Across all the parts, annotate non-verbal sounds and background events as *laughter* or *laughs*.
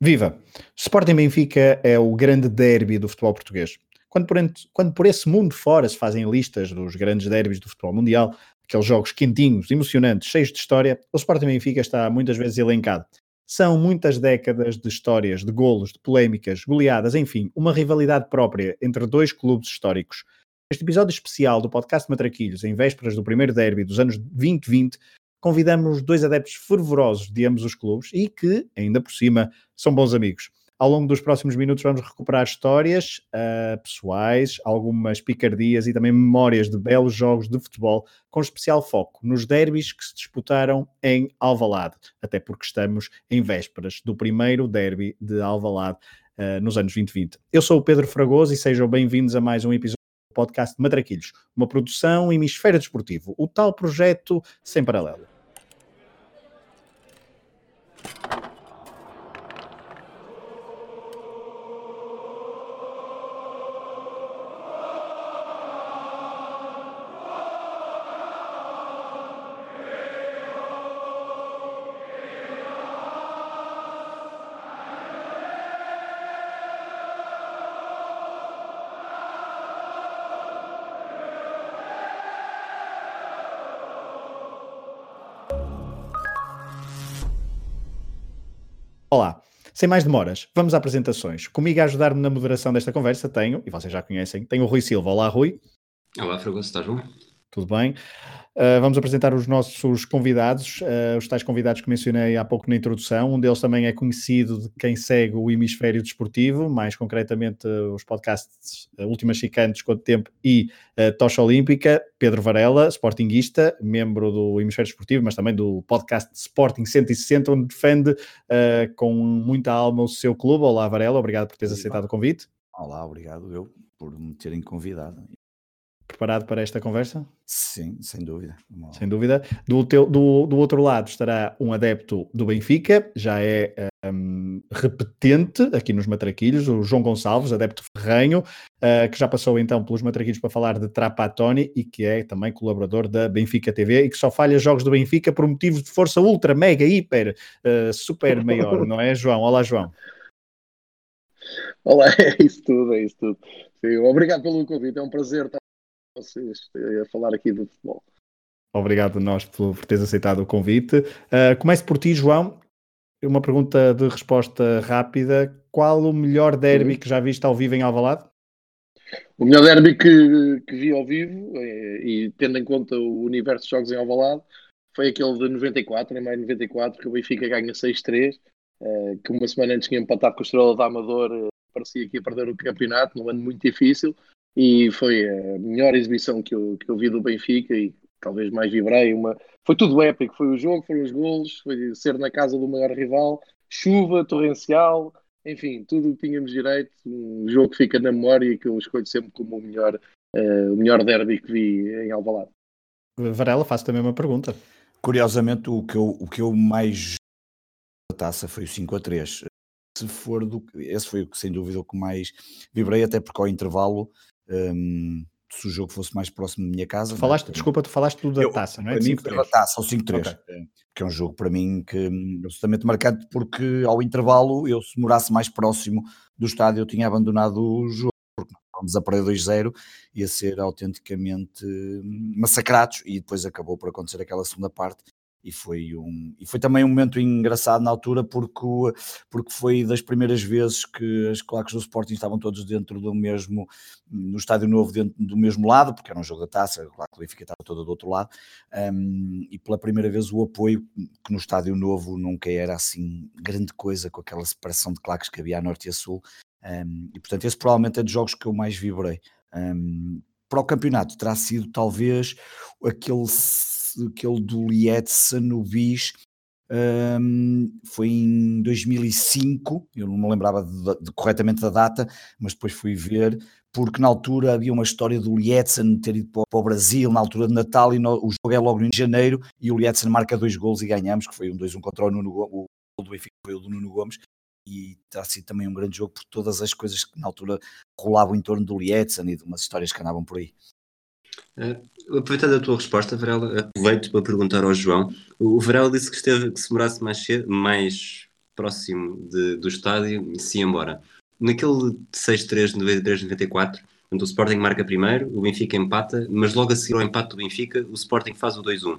Viva! Sporting Benfica é o grande derby do futebol português. Quando por, quando por esse mundo fora se fazem listas dos grandes derbys do futebol mundial, aqueles jogos quentinhos, emocionantes, cheios de história, o Sporting Benfica está muitas vezes elencado. São muitas décadas de histórias, de golos, de polémicas, goleadas, enfim, uma rivalidade própria entre dois clubes históricos. Este episódio especial do podcast Matraquilhos, em vésperas do primeiro derby dos anos 2020, convidamos dois adeptos fervorosos de ambos os clubes e que, ainda por cima, são bons amigos. Ao longo dos próximos minutos vamos recuperar histórias uh, pessoais, algumas picardias e também memórias de belos jogos de futebol, com especial foco nos derbys que se disputaram em Alvalade, até porque estamos em vésperas do primeiro derby de Alvalade uh, nos anos 2020. Eu sou o Pedro Fragoso e sejam bem-vindos a mais um episódio podcast Matraquilhos, uma produção Hemisfério Desportivo, o tal projeto sem paralelo. Olá, sem mais demoras, vamos às apresentações. Comigo a ajudar-me na moderação desta conversa tenho, e vocês já conhecem, tenho o Rui Silva. Olá, Rui. Olá, Fragoso, estás bom? Tudo bem. Uh, vamos apresentar os nossos convidados, uh, os tais convidados que mencionei há pouco na introdução. Um deles também é conhecido de quem segue o hemisfério desportivo, mais concretamente uh, os podcasts Últimas Chicantes, Quanto Tempo e Tocha Olímpica. Pedro Varela, sportinguista, membro do hemisfério desportivo, mas também do podcast Sporting 160, onde defende com muita alma o seu clube. Olá, Varela, obrigado por teres aceitado o convite. Olá, obrigado eu por me terem convidado preparado para esta conversa? Sim, sem dúvida. Sem dúvida. Do, teu, do, do outro lado estará um adepto do Benfica, já é um, repetente aqui nos Matraquilhos, o João Gonçalves, adepto ferrenho, uh, que já passou então pelos Matraquilhos para falar de Trapatoni e que é também colaborador da Benfica TV e que só falha jogos do Benfica por motivos de força ultra, mega, hiper, uh, super maior, não é, João? Olá, João. Olá, *laughs* é isso tudo, é isso tudo. Sim, obrigado pelo convite, é um prazer estar vocês a falar aqui do futebol. Obrigado a nós por, por teres aceitado o convite. Uh, começo por ti, João. Uma pergunta de resposta rápida. Qual o melhor derby uhum. que já viste ao vivo em Alvalade? O melhor derby que, que vi ao vivo, eh, e tendo em conta o universo de jogos em Alvalade, foi aquele de 94, em maio de 94, que o Benfica ganha 6-3, eh, que uma semana antes tinha empatado com o Estrela da Amador, eh, parecia que ia perder o campeonato, num ano muito difícil, e foi a melhor exibição que eu, que eu vi do Benfica e talvez mais vibrei. Uma... Foi tudo épico, foi o jogo, foram os golos, foi ser na casa do maior rival, chuva torrencial, enfim, tudo o que tínhamos direito, um jogo que fica na memória e que eu escolho sempre como o melhor, uh, o melhor derby que vi em Alvalade. Varela, faço também uma pergunta. Curiosamente, o que eu, o que eu mais da taça foi o 5 a 3. Se for do esse foi o que sem dúvida o que mais vibrei, até porque ao intervalo um, se o jogo fosse mais próximo da minha casa. Tu falaste, desculpa, tu falaste tudo da eu, taça, não é? Para mim, da taça, o 5-3, okay. que é um jogo para mim que é absolutamente marcante, porque ao intervalo, eu se morasse mais próximo do estádio, eu tinha abandonado o jogo, porque vamos a perder 2-0, ia ser autenticamente hum, massacrados, e depois acabou por acontecer aquela segunda parte, e foi, um, e foi também um momento engraçado na altura porque, porque foi das primeiras vezes que as claques do Sporting estavam todos dentro do mesmo, no estádio novo dentro do mesmo lado, porque era um jogo da taça, a claque Benfica estava toda do outro lado, um, e pela primeira vez o apoio, que no estádio novo nunca era assim grande coisa com aquela separação de claques que havia a norte e a sul, um, e portanto esse provavelmente é dos jogos que eu mais vibrei. Um, para o campeonato terá sido talvez aquele aquele do Lietzen no Bis, um, foi em 2005, eu não me lembrava de, de, corretamente da data, mas depois fui ver, porque na altura havia uma história do Lietzen ter ido para, para o Brasil na altura de Natal e no, o jogo é logo em janeiro e o Lietzen marca dois gols e ganhamos, que foi um 2-1 contra o Nuno o gol do Benfica foi o do Nuno Gomes e terá sido também um grande jogo por todas as coisas que na altura rolavam em torno do Lietzen e de umas histórias que andavam por aí. Uh, aproveitando a tua resposta, Varela, aproveito para perguntar ao João. O Varela disse que, esteve, que se morasse mais, cedo, mais próximo de, do estádio e se ia embora. Naquele 6-3 de 93-94, o Sporting marca primeiro, o Benfica empata, mas logo a seguir ao empate do Benfica, o Sporting faz o 2-1.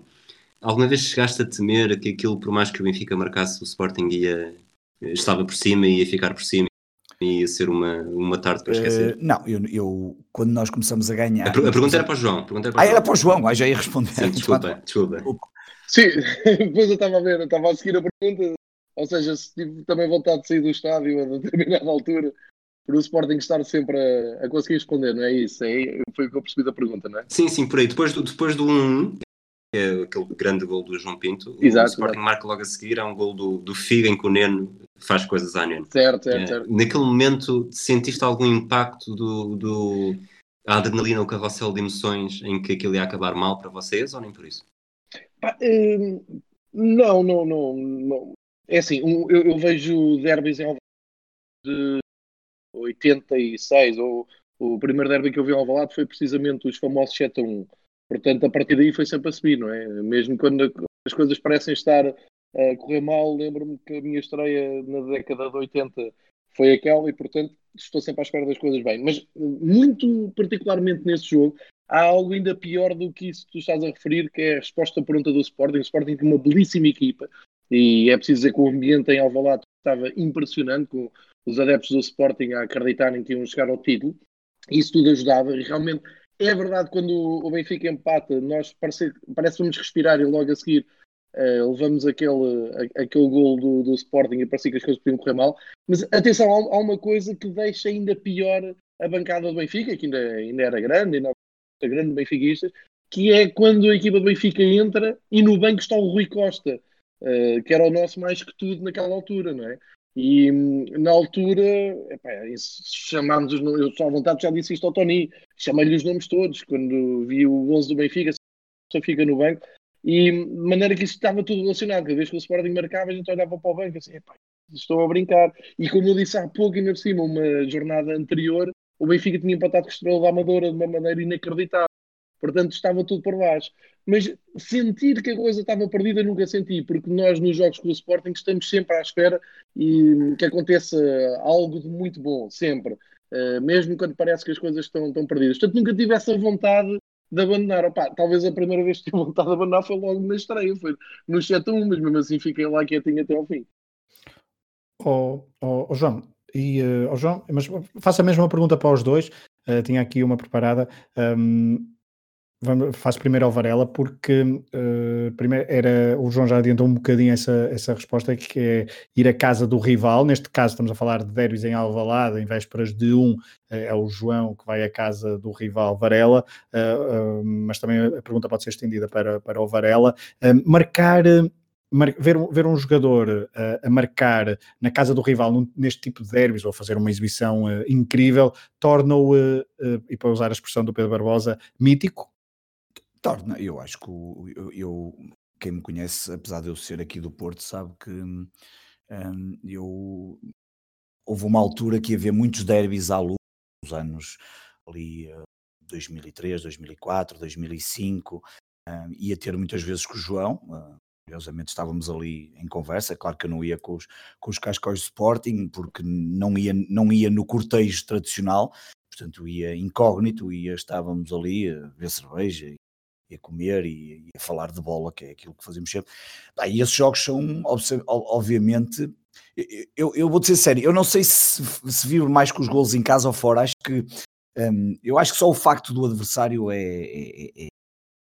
Alguma vez chegaste a temer que aquilo, por mais que o Benfica marcasse, o Sporting ia, estava por cima e ia ficar por cima ia ser uma, uma tarde para esquecer? Uh, não, eu, eu, quando nós começamos a ganhar. A, a pergunta era para o João. Para ah, era para o João, ah, já ia responder. Sim, *laughs* desculpa, desculpa. Sim, *laughs* depois eu estava a ver, eu estava a seguir a pergunta. Ou seja, se tive também vontade de sair do estádio a determinada altura, por o Sporting estar sempre a, a conseguir responder, não é isso? É, foi o que eu percebi da pergunta, não é? Sim, sim, por aí. Depois do, depois do 1 que é aquele grande gol do João Pinto, exato, o Sporting exato. marca logo a seguir, é um gol do, do Figa em que o Neno faz coisas à Neno. Certo, certo, é, certo. Naquele momento sentiste algum impacto do, do a adrenalina, o carrossel de emoções em que aquilo ia acabar mal para vocês ou nem por isso? Hum, não, não, não, não. É assim, eu, eu vejo derbys em de 86, ou o primeiro derby que eu vi ao Alvalade foi precisamente os famosos 7 a 1. Portanto, a partir daí foi sempre a subir, não é? Mesmo quando as coisas parecem estar a correr mal, lembro-me que a minha estreia na década de 80 foi aquela e, portanto, estou sempre à espera das coisas bem. Mas, muito particularmente nesse jogo, há algo ainda pior do que isso que tu estás a referir, que é a resposta pronta do Sporting. O Sporting tem uma belíssima equipa e é preciso dizer que o ambiente em Alvalade estava impressionante, com os adeptos do Sporting a acreditarem que iam chegar ao título. Isso tudo ajudava e realmente é verdade quando o Benfica empata, nós parece, parece vamos respirar e logo a seguir uh, levamos aquele, aquele gol do, do Sporting e parecia que as coisas podiam correr mal. Mas atenção, há, há, uma coisa que deixa ainda pior a bancada do Benfica, que ainda, ainda era grande, ainda era grande benfiquistas, que é quando a equipa do Benfica entra e no banco está o Rui Costa, uh, que era o nosso mais que tudo naquela altura, não é? E na altura, epá, chamámos os nomes, eu só à vontade já disse isto ao Tony, chamei-lhe os nomes todos, quando vi o 11 do Benfica, só fica no banco, e de maneira que isso estava tudo relacionado, cada vez que o Sporting marcava, a gente olhava para o banco assim, estou a brincar. E como eu disse há pouco, ainda por cima, uma jornada anterior, o Benfica tinha empatado com o Estrela da Amadora de uma maneira inacreditável. Portanto, estava tudo por baixo. Mas sentir que a coisa estava perdida nunca senti, porque nós nos jogos com o Sporting estamos sempre à espera e que aconteça algo de muito bom, sempre. Uh, mesmo quando parece que as coisas estão, estão perdidas. Portanto, nunca tive essa vontade de abandonar. Opa, talvez a primeira vez que tive vontade de abandonar foi logo na estreia, foi no 7-1, mas mesmo assim fiquei lá quietinho até ao fim. Oh, oh, oh João, e, oh João, mas faço a mesma pergunta para os dois. Uh, tinha aqui uma preparada. Um, Vamos, faço primeiro ao Varela, porque uh, primeiro era, o João já adiantou um bocadinho essa, essa resposta, que é ir à casa do rival. Neste caso, estamos a falar de derbys em Alvalade, em vésperas de um, eh, é o João que vai à casa do rival Varela, uh, uh, mas também a pergunta pode ser estendida para, para o Varela. marcar ver, ver um jogador uh, a marcar na casa do rival num, neste tipo de derbys ou fazer uma exibição uh, incrível torna-o, uh, e para usar a expressão do Pedro Barbosa, mítico? Torna, eu acho que eu, eu, quem me conhece, apesar de eu ser aqui do Porto, sabe que um, eu houve uma altura que havia muitos derbys à luz, nos anos ali uh, 2003, 2004, 2005, um, ia ter muitas vezes com o João, uh, curiosamente estávamos ali em conversa, claro que eu não ia com os, com os cascóis Sporting, porque não ia, não ia no cortejo tradicional, portanto ia incógnito, ia, estávamos ali a ver cerveja e a comer e, e, a falar de bola, que é aquilo que fazemos sempre. Ah, e esses jogos são, obviamente, eu, eu vou dizer sério, eu não sei se, se vivo mais com os golos em casa ou fora, acho que um, eu acho que só o facto do adversário é, é, é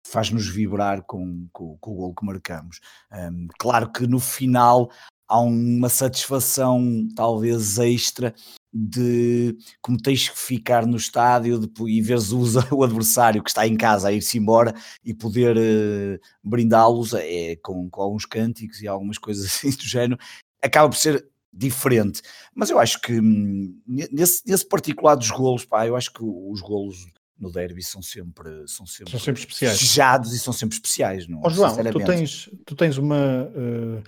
faz-nos vibrar com, com, com, o gol que marcamos. Um, claro que no final há uma satisfação talvez extra de como tens que ficar no estádio de, e veres o, *laughs* o adversário que está em casa a ir-se embora e poder uh, brindá-los é, com, com alguns cânticos e algumas coisas *laughs* assim do género, acaba por ser diferente. Mas eu acho que hum, nesse, nesse particular dos golos, pá, eu acho que os golos no derby são sempre são sempre, são sempre especiais. e são sempre especiais não oh, João tu tens tu tens uma uh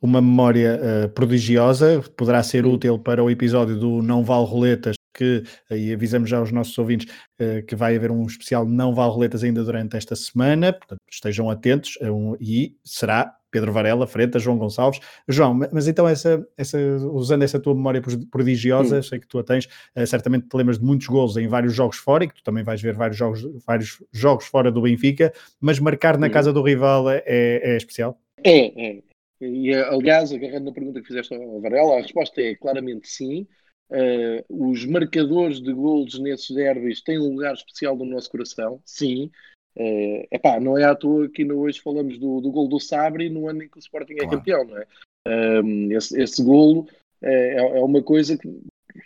uma memória uh, prodigiosa, poderá ser útil para o episódio do Não Vale Roletas, que aí avisamos já aos nossos ouvintes uh, que vai haver um especial Não Vale Roletas ainda durante esta semana, portanto estejam atentos um, e será Pedro Varela, Freta, João Gonçalves. João, mas então essa, essa, usando essa tua memória prodigiosa, sei que tu a tens, uh, certamente te lembras de muitos gols em vários jogos fora e que tu também vais ver vários jogos, vários jogos fora do Benfica, mas marcar na casa do rival é, é especial? É, é. E aliás, agarrando na pergunta que fizeste ao Varela, a resposta é claramente sim. Uh, os marcadores de gols nesses derbys têm um lugar especial no nosso coração, sim. Uh, epá, não é à toa que hoje falamos do, do gol do Sabri no ano em que o Sporting é claro. campeão, não é? Um, esse, esse golo é, é uma coisa que,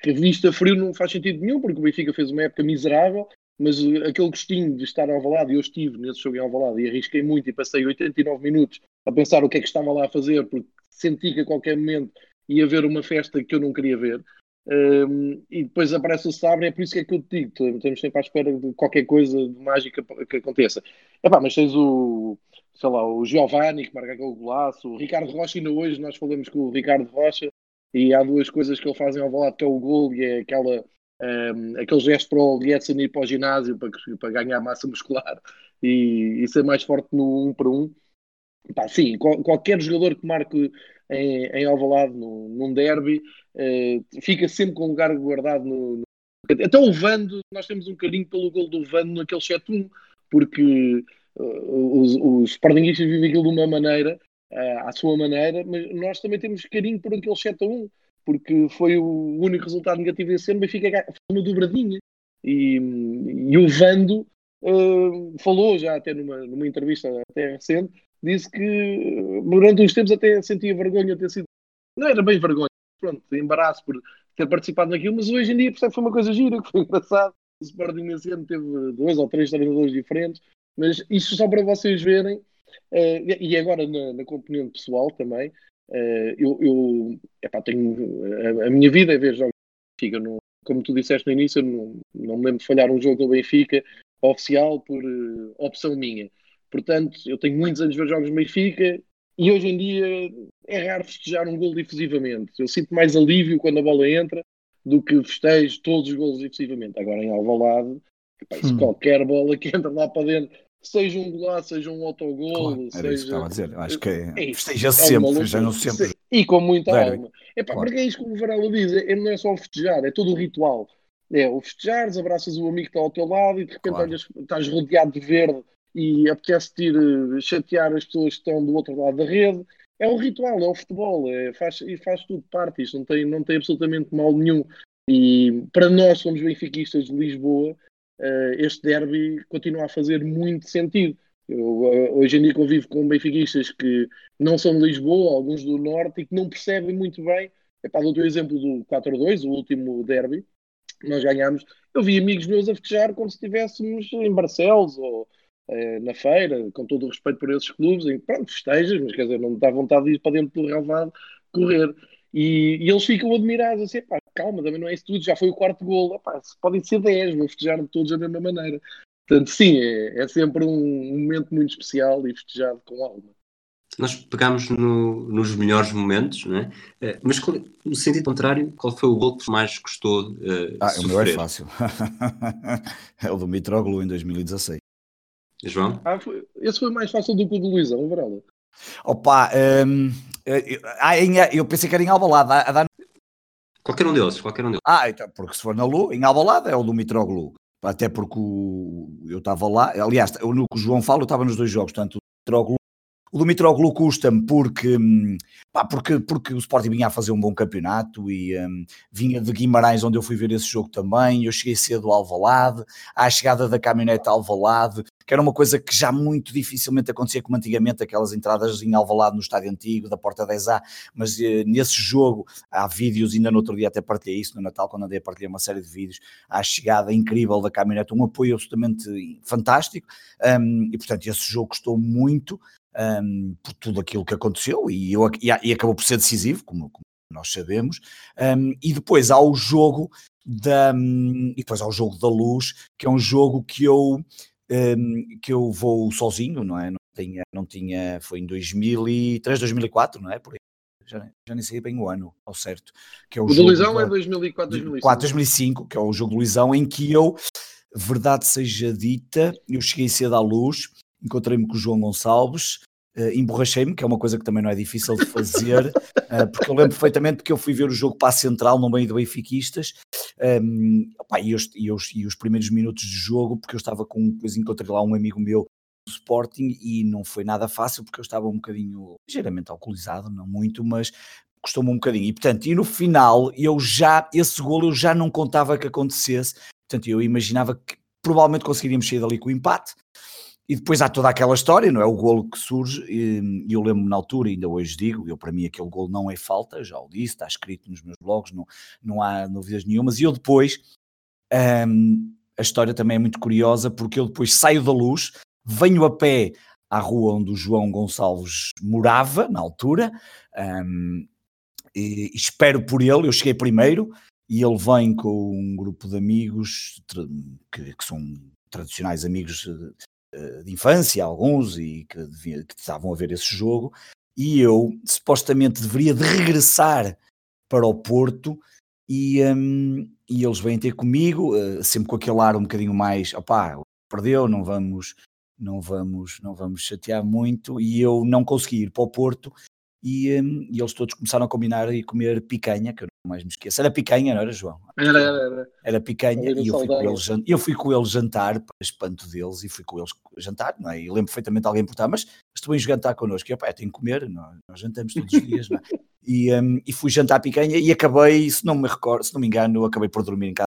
que vista frio não faz sentido nenhum, porque o Benfica fez uma época miserável, mas aquele gostinho de estar ao Alvalade, eu estive nesse jogo em Alvalade e arrisquei muito e passei 89 minutos a pensar o que é que estava lá a fazer, porque senti que a qualquer momento ia haver uma festa que eu não queria ver. Um, e depois aparece o Sabre, é por isso que é que eu te digo: estamos sempre à espera de qualquer coisa de mágica que aconteça. Epá, mas tens o, sei lá, o Giovanni que marca aquele golaço, o Ricardo Rocha, ainda hoje nós falamos com o Ricardo Rocha e há duas coisas que ele faz em Alvalade, que é o gol e é aquela, um, aquele gesto para o Lietzen ir para o ginásio para, para ganhar massa muscular *laughs* e, e ser mais forte no 1 um para 1. Um. Pá, sim, qual, qualquer jogador que marque em, em Alvalade num, num derby uh, fica sempre com um lugar guardado no, no... Até o Vando, nós temos um carinho pelo gol do Vando naquele 7-1, porque uh, os, os Sportingistas vivem aquilo de uma maneira, uh, à sua maneira, mas nós também temos carinho por aquele 7-1, porque foi o único resultado negativo desse ano, mas fica uma dobradinha. E, e o Vando uh, falou já até numa, numa entrevista até recente disse que durante uns tempos até sentia vergonha de ter sido. Não era bem vergonha, pronto, embaraço por ter participado naquilo, mas hoje em dia percebe que foi uma coisa gira, que foi engraçado. O Sporting nesse ano teve dois ou três treinadores diferentes, mas isso só para vocês verem, uh, e agora na, na, componente pessoal também, uh, eu, eu epá, tenho a, a, minha vida é ver jogos do Benfica, no, como tu disseste no início, não, não me lembro de falhar um jogo do Benfica oficial por uh, opção minha. Portanto, eu tenho muitos anos de ver jogos do Benfica e hoje em dia é raro festejar um gol difusivamente. Eu sinto mais alívio quando a bola entra do que festejo todos os gols difusivamente. Agora em Alvalade, hum. qualquer bola que *laughs* entra lá para dentro, seja um golaço, seja um autogol, claro, seja... isso que estava a dizer. Acho que é, é festeja é sempre, festeja sempre. E com muita Derby. alma. Epá, claro. Porque é isso que o Varela diz, é, não é só o festejar, é todo o ritual. É o festejar, abraças o amigo que está ao teu lado e de repente claro. olhas, estás rodeado de verde e apetece-te ir eh, chatear as pessoas que estão do outro lado da rede. É o ritual, é o futebol, é, faz, e faz tudo parte. Isto não tem, não tem absolutamente mal nenhum. E para nós, somos benfiquistas de Lisboa, este derby continua a fazer muito sentido. Eu, uh, hoje em dia convivo com benfiquistas que não são de Lisboa, alguns do Norte, e que não percebem muito bem. É para o teu exemplo do 4-2, o último derby, nós ganhámos. Eu vi amigos meus a festejar como se estivéssemos em Barcelos ou, eh, na feira, com todo o respeito por esses clubes, e pronto, festejas, mas quer dizer, não me dá vontade de ir para dentro do relvado correr. E, e, eles ficam admirados, assim, pá, calma, também não é isso tudo, já foi o quarto gol, pá, podem ser 10, vou festejar todos da mesma maneira. Portanto, sim, é, é sempre um, momento muito especial e festejado com alma. Nós pegámos no, nos melhores momentos, né? mas qual, no sentido contrário, qual foi o gol que mais gostou uh, Ah, o meu é fácil. *laughs* é o do Mitroglou em 2016. João? Ah, foi, esse foi mais fácil do que o do Luizão, Varela. Opa, um, eu, eu, pensei que era em Albalade. A, a Qualquer um deles, qualquer um deles. Ah, então, porque se for na Lu, em Albalade é o do Mitroglou. Até porque o, eu estava lá, aliás, no que o João fala, eu estava nos dois jogos, tanto o Mitroglou o do Mitroglou custa-me porque, hum, porque, porque o Sporting vinha a fazer um bom campeonato e um, vinha de Guimarães, onde eu fui ver esse jogo também. Eu cheguei cedo ao Alvalade, à chegada da caminhonete Alvalade, que era uma coisa que já muito dificilmente acontecia como antigamente, aquelas entradas em Alvalade no estádio antigo, da Porta 10A. Mas uh, nesse jogo há vídeos, ainda no outro dia até partilhei isso no Natal, quando andei a partilhar uma série de vídeos, à chegada incrível da caminhonete, um apoio absolutamente fantástico. Um, e portanto, esse jogo custou muito um, por tudo aquilo que aconteceu e, eu, e, e acabou por ser decisivo, como, como nós sabemos. Um, e depois há o jogo da e depois há o jogo da luz, que é um jogo que eu um, que eu vou sozinho, não é? Não tinha, não tinha, foi em 2003, 2004, não é? Por aí. Já, já nem sei bem o ano ao certo. Que é o, o jogo do Luizão da, é 2004, 2005. 4, 2005, que é o jogo do Luizão, em que eu, verdade seja dita, eu cheguei cedo à luz encontrei-me com o João Gonçalves uh, emborrachei-me, que é uma coisa que também não é difícil de fazer, uh, *laughs* porque eu lembro perfeitamente que eu fui ver o jogo para a Central no meio do Benfiquistas um, opa, e, os, e, os, e, os, primeiros minutos de jogo, porque eu estava com, depois encontrei lá um amigo meu do Sporting e não foi nada fácil porque eu estava um bocadinho ligeiramente alcoolizado, não muito, mas custou-me um bocadinho. E portanto, e no final eu já, esse golo eu já não contava que acontecesse, portanto eu imaginava que provavelmente conseguiríamos sair dali com o empate, e depois há toda aquela história, não é? O golo que surge, e eu lembro-me na altura, ainda hoje digo, eu para mim aquele golo não é falta, já o disse, está escrito nos meus blogs, não, não há novidades nenhumas. E eu depois, um, a história também é muito curiosa, porque eu depois saio da luz, venho a pé à rua onde o João Gonçalves morava, na altura, um, e espero por ele, eu cheguei primeiro, e ele vem com um grupo de amigos que, que são tradicionais amigos eh, de infância, alguns, e que, devia, que estavam a ver esse jogo, e eu supostamente deveria de regressar para o Porto e, um, e eles vêm ter comigo, uh, sempre com aquele ar um bocadinho mais, opá, perdeu, não vamos, não vamos, não vamos chatear muito, e eu não consegui ir para o Porto e, um, e, eles todos começaram a combinar e comer picanha, que mais me esqueço. Era picanha, não era, João? Era, era. Era, era picanha e eu fui, com eles, eu fui com eles jantar, para espanto deles, e fui com eles jantar, não é? E lembro perfeitamente alguém perguntar, mas estou em jantar connosco. E eu, pá, tenho que comer, nós, nós jantamos todos os *laughs* dias, não é? E, um, e fui jantar picanha e acabei, se não me recordo, se não me engano, acabei por dormir em casa.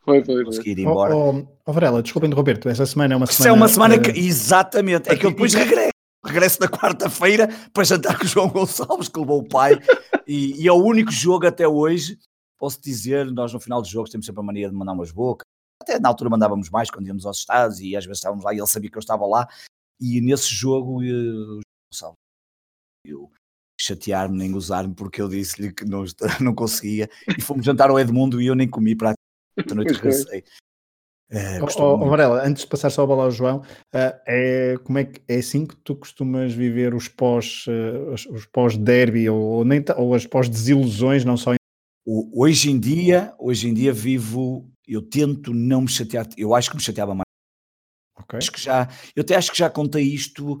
Foi, foi, foi. ir embora. Oh, oh, oh Varela, desculpa interromper, essa semana é uma semana. Isso é uma semana que, exatamente, é que eu depois regresso regresso na quarta-feira para jantar com o João Gonçalves, que levou o pai, e, e, é o único jogo até hoje, posso dizer, nós no final dos jogos temos sempre a mania de mandar umas bocas, até na altura mandávamos mais quando íamos aos estados e às vezes estávamos lá e ele sabia que eu estava lá, e nesse jogo o João Gonçalves, eu chatear-me nem gozar-me porque eu disse-lhe que não, *laughs* não conseguia, e fomos jantar ao Edmundo e eu nem comi para a noite regressei. É, oh, oh, Varela, antes de passar só a bola ao João, uh, é, como é, que, é assim que tu costumas viver os pós, uh, os, pós-derby ou, ou, nem, ou as pós-desilusões, não só em... Hoje em dia, hoje em dia vivo, eu tento não me chatear, eu acho que me chateava mais. Okay. Acho que já, eu até acho que já contei isto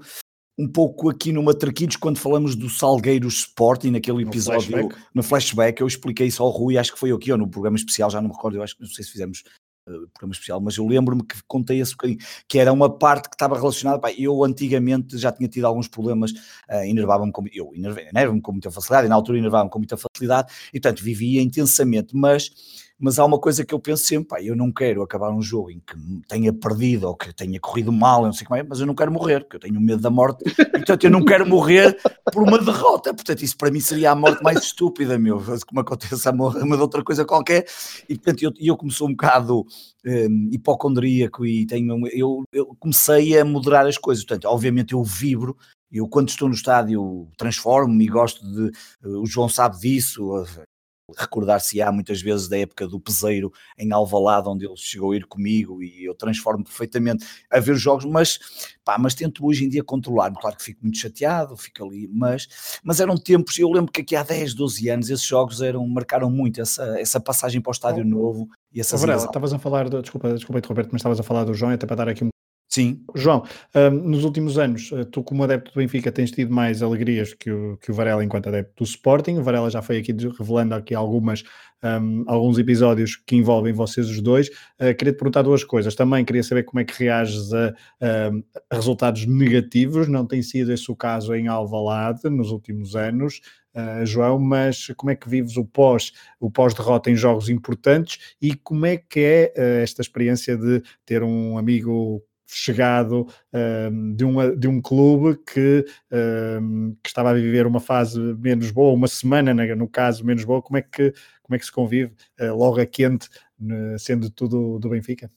um pouco aqui no Matraquitos quando falamos do Salgueiros Sporting, naquele episódio no flashback. no flashback, eu expliquei isso ao Rui, acho que foi aqui ou no programa especial, já não me recordo, eu acho que não sei se fizemos programa especial, mas eu lembro-me que contei esse bocadinho, que era uma parte que estava relacionada, pá, eu antigamente já tinha tido alguns problemas, uh, enervava-me com, eu enervava-me com muita facilidade, e na altura enervava-me com muita facilidade, e portanto vivia intensamente, mas mas há uma coisa que eu penso sempre, pá, eu não quero acabar um jogo em que tenha perdido ou que tenha corrido mal, não sei como é, mas eu não quero morrer, porque eu tenho medo da morte, *laughs* portanto eu não quero morrer por uma derrota, portanto isso para mim seria a morte mais estúpida, meu, como acontece a morrer de outra coisa qualquer, e portanto eu, eu como sou um bocado um, hipocondríaco e tenho, eu, eu comecei a moderar as coisas, portanto obviamente eu vibro, eu quando estou no estádio transformo-me e gosto de, o João sabe disso, recordar-se-á muitas vezes da época do Peseiro em Alvalade, onde ele chegou a ir comigo e eu transformo perfeitamente a ver os jogos, mas, pá, mas tento hoje em dia controlar-me, claro que fico muito chateado, fico ali, mas, mas eram tempos, eu lembro que aqui há 10, 12 anos esses jogos eram, marcaram muito essa, essa passagem para o estádio novo e essa estavas a falar, do, desculpa, desculpa Roberto, mas estavas a falar do João, até para dar aqui um Sim. João, um, nos últimos anos, eh, tu como adepto do Benfica tens tido mais alegrias que o, que o Varela enquanto adepto do Sporting. O Varela já foi aqui revelando aqui algumas, um, alguns episódios que envolvem vocês os dois. Uh, queria te perguntar duas coisas. Também queria saber como é que reages a, a, resultados negativos. Não tem sido esse o caso em Alvalade nos últimos anos. Uh, João, mas como é que vives o pós, o pós-derrota em jogos importantes e como é que é uh, esta experiência de ter um amigo chegado um, de, uma, de um clube que, um, que estava a viver uma fase menos boa, uma semana no caso menos boa, como é que, como é que se convive uh, logo a quente, sendo tudo do Benfica?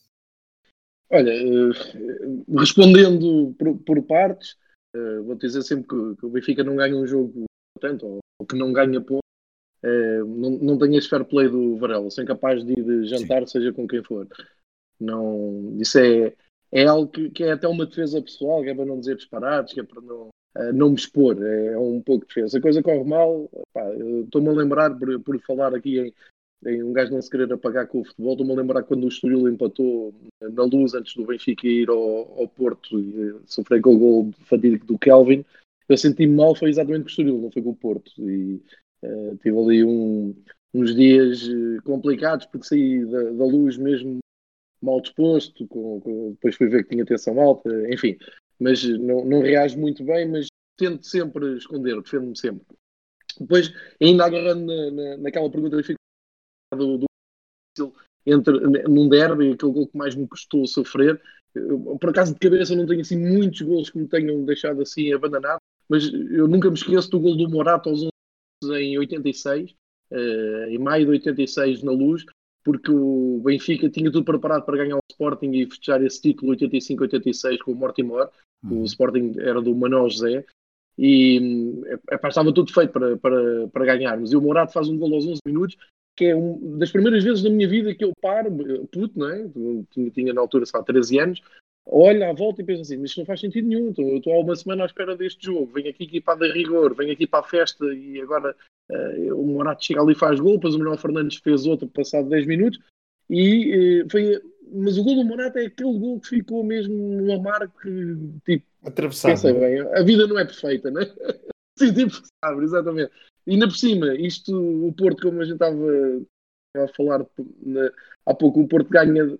Olha, uh, respondendo por, por partes, uh, vou dizer sempre que, que, o Benfica não ganha um jogo tanto, ou, ou que não ganha ponto, não, não tenho esse fair play do Varela, sou incapaz de ir jantar, Sim. seja com quem for. Não, isso é, é algo que, que, é até uma defesa pessoal, que é para não dizer disparados, que é para não, uh, não me expor, é, é, um pouco de defesa. A coisa corre mal, estou-me a lembrar por, por falar aqui em, em um gajo não se querer apagar com o futebol. Estou-me a lembrar quando o Estoril empatou na luz antes do Benfica ir ao, ao Porto e sofrer com o gol fatídico do Kelvin. Eu senti-me mal, foi exatamente com o Estoril, não foi com o Porto. E uh, tive ali um, uns dias eh, complicados porque saí da, da luz mesmo mal disposto, com, com, depois fui ver que tinha tensão alta, enfim. Mas não, não reajo muito bem, mas tento sempre esconder, defendo-me sempre. Depois, ainda agarrando na, na, naquela pergunta do, do entre num derby, aquele gol que mais me custou sofrer. Eu, por acaso de cabeça não tenho assim muitos gols que me tenham deixado assim abandonado, mas eu nunca me esqueço do gol do Morato aos 11 em 86, uh, eh, em maio de 86 na Luz, porque o Benfica tinha tudo preparado para ganhar o Sporting e festejar esse título 85-86 com o Mortimor. Uhum. O Sporting era do Manuel José e epá, estava tudo feito para, para, para ganharmos. E o Morato faz um gol aos 11 minutos, que é uma das primeiras vezes na minha vida que eu paro, puto, não é? Tinha, tinha na altura, só 13 anos, olha à volta e pensa assim, mas isto não faz sentido nenhum, estou, estou há uma semana à espera deste jogo, venho aqui equipado a rigor, venho aqui para a festa e agora o Morato chega ali e faz gol, depois o Manuel Fernandes fez outro passado 10 minutos e uh, foi, mas o gol do Morato é aquele gol que ficou mesmo no que tipo, atravessado. Pensa bem, a vida não é perfeita, né? *laughs* Sim, tipo, sabe, exatamente. E ainda por cima, isto, o Porto, como a gente estava a falar na, há pouco, o Porto ganha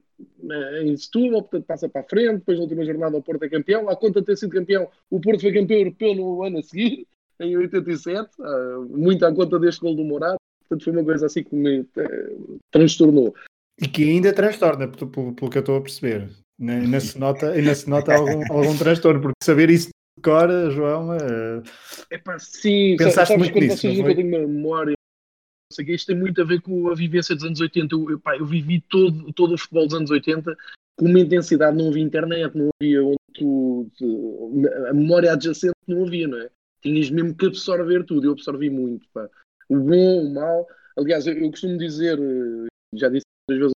em Setúbal, portanto passa para a frente, depois na última jornada o Porto é campeão, à conta de ter sido campeão, o Porto foi campeão europeu no ano a seguir, em 87, ah, muito à conta deste gol do Morado, portanto foi uma coisa assim que me eh, transtornou. E que ainda transtorna, pelo, pelo, que eu estou a perceber. Ainda se nota, ainda se nota algum, *laughs* algum transtorno, porque saber isso de cor, João, é... Epá, sim, pensaste sabes, muito quando nisso, vocês eu tenho uma memória sei que isto tem muito a ver com a vivência dos anos 80. Eu, eu, pá, eu vivi todo, todo o futebol dos anos 80 com uma intensidade, não havia internet, não havia onde tu, a memória adjacente não havia, não é? Tinhas mesmo que absorver tudo, eu absorvi muito, pá. O bom, o mau. Aliás, eu, eu costumo dizer, eh, já disse muitas vezes,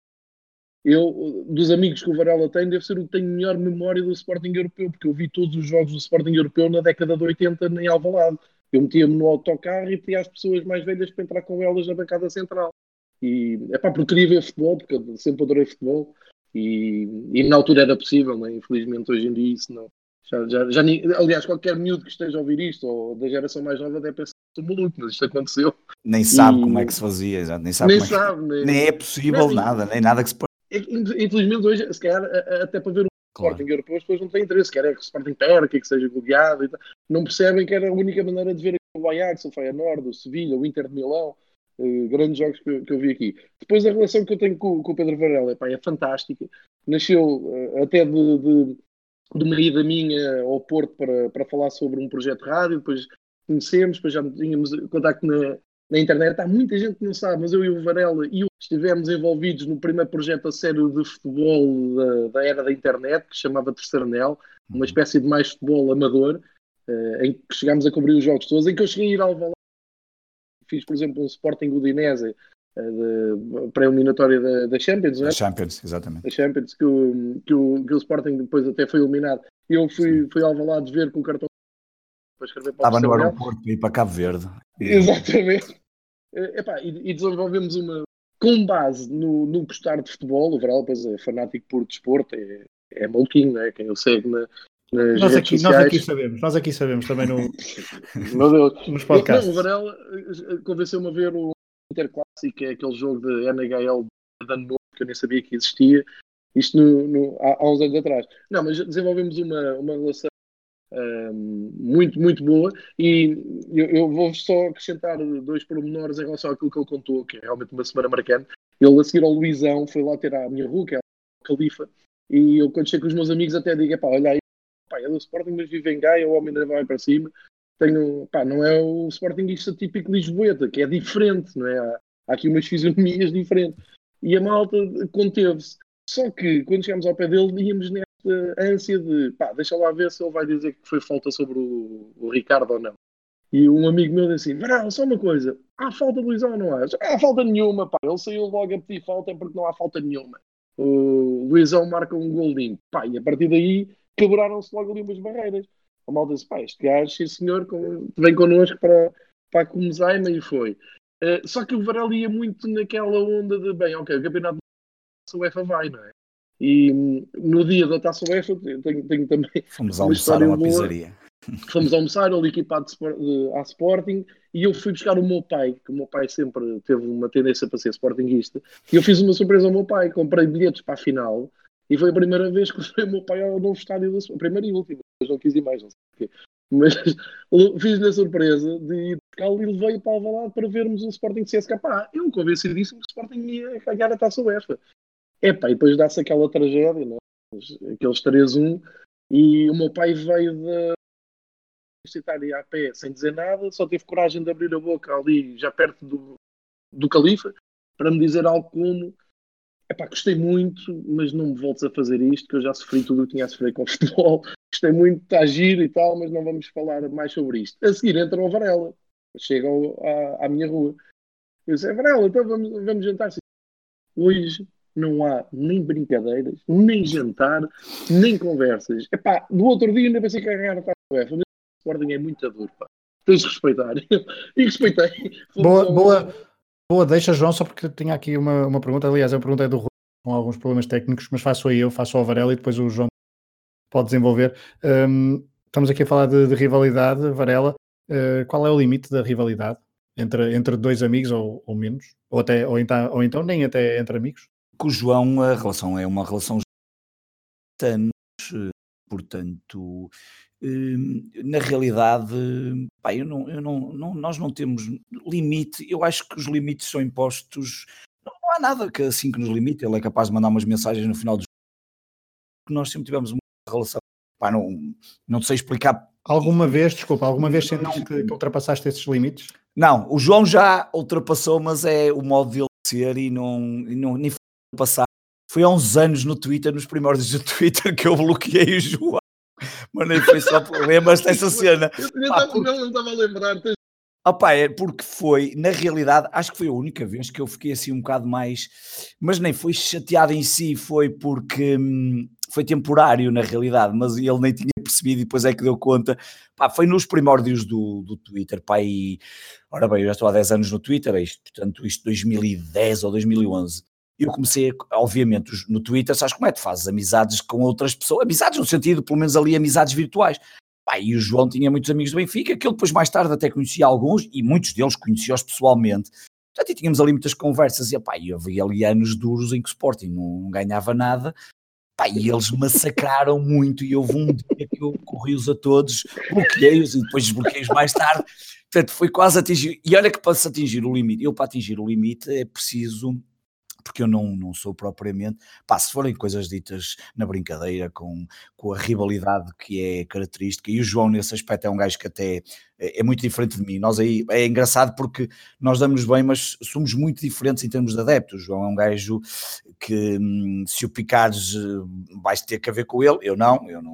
eu, dos amigos que o Varela tem, deve ser o que tenho melhor memória do Sporting Europeu, porque eu vi todos os jogos do Sporting Europeu na década de 80 em Alvalade. Eu metia-me no autocarro e pedia às pessoas mais velhas para entrar com elas na bancada central. E é pá, porque queria ver futebol, porque sempre adorei futebol. E, e na altura era possível, né? infelizmente hoje em dia isso não. Já, já, já, aliás, qualquer miúdo que esteja a ouvir isto, ou da geração mais nova, deve pensar que sou maluco, mas isto aconteceu. Nem sabe e... como é que se fazia, exato. nem sabe, nem, é sabe, que... nem... nem, é possível nem, nada, nem nada que se pode. É infelizmente hoje, se calhar, até para ver claro. Sporting europeu, as pessoas não têm interesse, quer é que o Sporting perca, que seja goleado e tal. Não percebem que era a única maneira de ver o Ajax, o Feyenoord, o Sevilha, o Inter de Milão, uh, grandes jogos que, que, eu vi aqui. Depois a relação que eu tenho com, com o Pedro Varela epá, é fantástica. Nasceu uh, até de, de, de, uma ida minha ao Porto para, para falar sobre um projeto de rádio, depois conhecemos, depois já tínhamos contacto na, na internet. Há muita gente que não sabe, mas eu e o Varela e o estivemos envolvidos no primeiro projeto a sério de futebol da, da era da internet, que se chamava Terceiro Anel, uma uhum. espécie de mais futebol amador, uh, em que chegámos a cobrir os jogos todos, em que eu cheguei a ir ao Valado, fiz, por exemplo, um Sporting Udinese, pré-eliminatória da, da Champions, não é? Da Champions, exatamente. Da Champions, que o, que, o, que o Sporting depois até foi eliminado. E eu fui, fui ao Valado ver com o cartão para escrever para Estava no aeroporto e ir para Cabo Verde. Exatamente. Eh, epá, e, e desenvolvemos uma, com base no, no gostar de futebol, o Varal pois é fanático por desporto, é, é maluquinho, é? quem o segue na, nas nós aqui, sociais. Nós aqui sabemos, nós aqui sabemos também no, *laughs* nos podcasts. Não, o Varela eh, convenceu-me a ver o Interclássico, é aquele jogo de NHL de ano novo que eu nem sabia que existia, isto no, no, há, há, uns anos atrás. Não, mas desenvolvemos uma, uma relação muito, muito boa. E eu, eu, vou só acrescentar dois pormenores em relação àquilo que ele contou, que é realmente uma semana marcante. Ele, a seguir ao Luizão, foi lá ter a minha rua, que é a Califa, e eu, quando chego com os meus amigos, até digo: pá, olha aí, pá, é do Sporting, mas vive em Gaia, o homem ainda vai para cima. Tenho, pá, não é o Sportingista típico lisboeta, que é diferente, não é? Há, aqui umas *laughs* fisionomias diferentes. E a malta conteve-se. Só que, quando chegámos ao pé dele, íamos nessa ânsia de pá, deixa lá ver se ele vai dizer que foi falta sobre o, o Ricardo ou não. E um amigo meu disse assim: Verão, só uma coisa, há falta de Luizão ou não há? Há falta nenhuma, pá. Ele saiu logo a pedir falta porque não há falta nenhuma. O Luizão marca um gol limpo, pá, e a partir daí quebraram-se logo ali umas barreiras. A malta disse: pá, este gajo, sim senhor, com, vem connosco para, para a Comesaima e foi. Uh, só que o Varela ia muito naquela onda de, bem, ok, o campeonato da UEFA vai, não é? E hum, no dia da Taça UEFA tenho, tenho também. Fomos almoçar a uma pizzaria. Fomos almoçar ali equipado à Sporting e eu fui buscar o meu pai, que o meu pai sempre teve uma tendência para ser Sportingista, e eu fiz uma surpresa ao meu pai, comprei bilhetes para a final e foi a primeira vez que *laughs* o meu pai ao novo estádio, da, primeira e última, não quis ir mais, não sei porquê. Mas *laughs* fiz-lhe a surpresa de ir buscá-lo e levei para Alvalade para vermos o Sporting CSKA. Pá, eu convencidíssimo que o Sporting ia ganhar a taça UEFA. Epá, e depois dá-se aquela tragédia, não é? aqueles 3-1, e o meu pai veio da universitária a pé sem dizer nada, só teve coragem de abrir a boca ali, já perto do, do Califa, para me dizer algo como Epá, gostei muito, mas não me voltes a fazer isto, que eu já sofri tudo o que tinha a sofrer com o futebol. Gostei muito, está giro e tal, mas não vamos falar mais sobre isto. A seguir entra o Varela, chega à, à, minha rua. Eu disse, é Varela, então vamos, vamos jantar. Hoje não há nem brincadeiras, nem jantar, nem conversas. Epá, do outro dia ainda pensei que ia ganhar a UEFA, mas o Sporting é muito duro, pá. Tens de respeitar. *laughs* e respeitei. Boa, boa, boa, deixa João, só porque tinha aqui uma, uma pergunta, aliás, a pergunta é do Rui, com alguns problemas técnicos, mas faço aí eu, faço ao Varela e depois o João pode desenvolver. Um, estamos aqui a falar de, de rivalidade, Varela. Uh, qual é o limite da rivalidade entre, entre dois amigos ou, ou menos? Ou, até, ou, então, ou então nem até entre amigos? com o João a relação é uma relação anos, portanto, hum, na realidade, pá, eu não, eu não, não, nós não temos limite, eu acho que os limites são impostos, não, há nada que assim que nos limite, ele é capaz de mandar umas mensagens no final do jogo, nós sempre tivemos uma relação, pá, não, não sei explicar. Alguma vez, desculpa, alguma vez sentiste que, que ultrapassaste esses limites? Não, o João já ultrapassou, mas é o modo dele ser e não, e não nem passado, foi há uns anos no Twitter, nos primórdios do *laughs* Twitter, que eu bloqueei o João. Mas nem foi só problemas dessa cena. Eu não estava a lembrar. Opa, é porque foi, na realidade, acho que foi a única vez que eu fiquei assim um bocado mais, mas nem foi chateado em si, foi porque hum, foi temporário na realidade, mas ele nem tinha percebido e depois é que deu conta. Pá, foi nos primórdios do, do Twitter, pá, e ora bem, eu já estou há 10 anos no Twitter, isto, portanto, isto 2010 ou 2011 eu comecei, obviamente, no Twitter, sabes como é? Tu fazes amizades com outras pessoas, amizades no sentido, pelo menos ali, amizades virtuais. Pá, e o João tinha muitos amigos do Benfica, que ele depois mais tarde até conhecia alguns, e muitos deles conhecia-os pessoalmente. Portanto, e tínhamos ali muitas conversas, e pá, e havia ali anos duros em que o Sporting não ganhava nada, pá, e eles massacraram muito, e houve um dia que eu corri-os a todos, bloqueei-os, e depois desbloqueei-os mais tarde. Portanto, foi quase atingir, e olha que se atingir o limite, eu para atingir o limite é preciso porque eu não, não sou propriamente, pá, se forem coisas ditas na brincadeira, com, com a rivalidade que é característica, e o João nesse aspecto é um gajo que até é, é muito diferente de mim, nós aí, é engraçado porque nós damos bem, mas somos muito diferentes em termos de adeptos, o João é um gajo que hum, se o picares eh, vais ter que a ver com ele, eu não, eu não,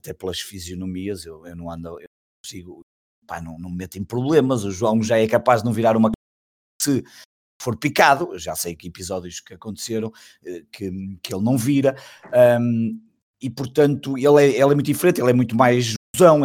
até pelas fisionomias, eu, eu não ando, eu consigo, pá, não, não me meto em problemas, o João já é capaz de não virar uma se for picado, já sei que episódios que aconteceram eh, que, que ele não vira, um, e portanto ele é, ele é muito diferente, ele é muito mais zão,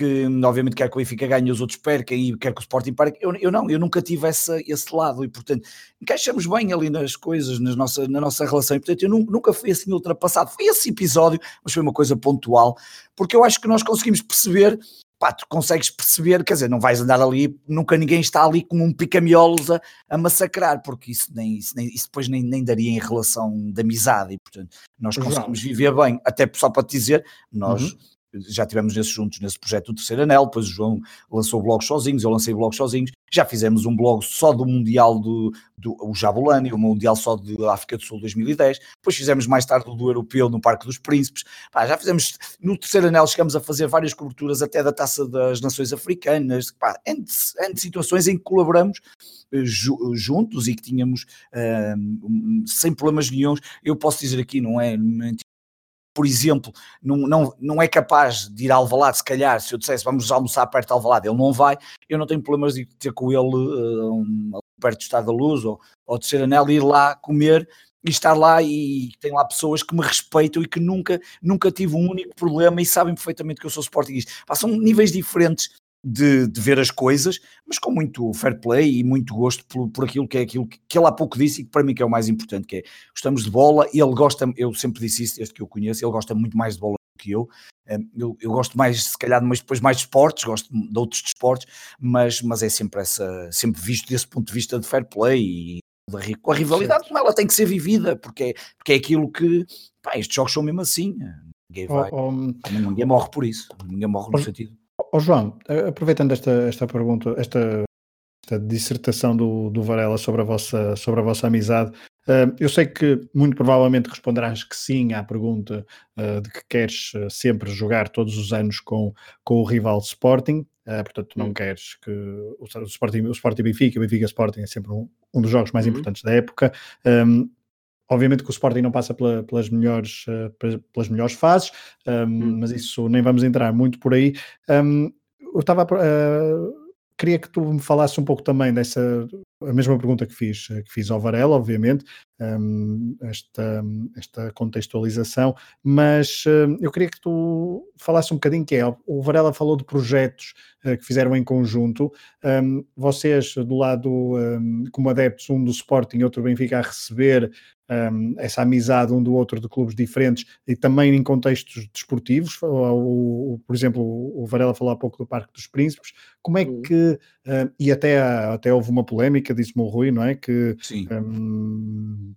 que obviamente quer que o Benfica ganhe os outros percam e quer que o Sporting pare. Eu, eu não, eu nunca tive essa, esse lado e portanto encaixamos bem ali nas coisas, nas nossa, na nossa relação e portanto eu nunca fui assim ultrapassado. Foi esse episódio, mas foi uma coisa pontual, porque eu acho que nós conseguimos perceber pá, tu consegues perceber, quer dizer, não vais andar ali, nunca ninguém está ali como um pica-miolos a, a, massacrar, porque isso, nem, isso, nem, isso depois nem, nem daria em relação de amizade, e portanto nós conseguimos viver bem, até só para te dizer, nós uhum já tivemos nesses juntos nesse projeto do Terceiro Anel, depois o João lançou blogs sozinhos, eu lancei blogs sozinhos, já fizemos um blog só do Mundial do, do o Jabulani, o Mundial só da África do Sul 2010, depois fizemos mais tarde o do Europeu no Parque dos Príncipes, pá, já fizemos, no Terceiro Anel chegamos a fazer várias coberturas até da Taça das Nações Africanas, pá, situações em que colaboramos eh, juntos e que tínhamos uh, sem problemas nenhums, eu posso dizer aqui, não é por exemplo, não, não, não é capaz de ir ao Alvalade, se calhar, se eu dissesse vamos almoçar perto de Alvalade, ele não vai, eu não tenho problemas de ter com ele uh, um, perto do Estado da Luz ou, ou de ser anel, ir lá comer e estar lá e tem lá pessoas que me respeitam e que nunca, nunca tive um único problema e sabem perfeitamente que eu sou sportinguista. Pá, são níveis diferentes de, de, ver as coisas, mas com muito fair play e muito gosto por, por aquilo que é aquilo que, que, ele há pouco disse e que para mim que é o mais importante, que é gostamos de bola e ele gosta, eu sempre disse isso desde que eu conheço, ele gosta muito mais de bola do que eu. Eu, eu gosto mais, se calhar, mas depois mais de esportes, gosto de outros desportos, mas, mas é sempre essa, sempre visto desse ponto de vista de fair play e com a rivalidade, como ela tem que ser vivida, porque é, porque é aquilo que pá, estes jogos são mesmo assim. Ninguém, vai, oh, oh, ninguém morre por isso, ninguém morre no oh, sentido. Oh, João, aproveitando esta, esta pergunta, esta, esta dissertação do, do Varela sobre a vossa, sobre a vossa amizade, uh, eu sei que muito provavelmente responderás que sim à pergunta uh, de que queres uh, sempre jogar todos os anos com, com o rival Sporting, portanto não queres que o, o, Sporting, o Sporting Benfica, o Benfica Sporting é sempre um, um dos jogos mais uhum. importantes da época. Um, Obviamente que o Sporting não passa pela, pelas, melhores, uh, pelas melhores fases, um, hum. mas isso nem vamos entrar muito por aí. Um, eu estava. Uh, queria que tu me falasses um pouco também dessa. A mesma pergunta que fiz, que fiz ao Varela, obviamente, um, esta, esta contextualização, mas uh, eu queria que tu falasses um bocadinho que é, o Varela falou de projetos uh, que fizeram em conjunto, um, vocês do lado, um, como adeptos, um do Sporting e outro Benfica a receber um, essa amizade um do outro de clubes diferentes e também em contextos desportivos, o, o, por exemplo, o Varela falou há pouco do Parque dos Príncipes, como é que, e até, até houve uma polémica, disse-me o Rui, não é? Que um,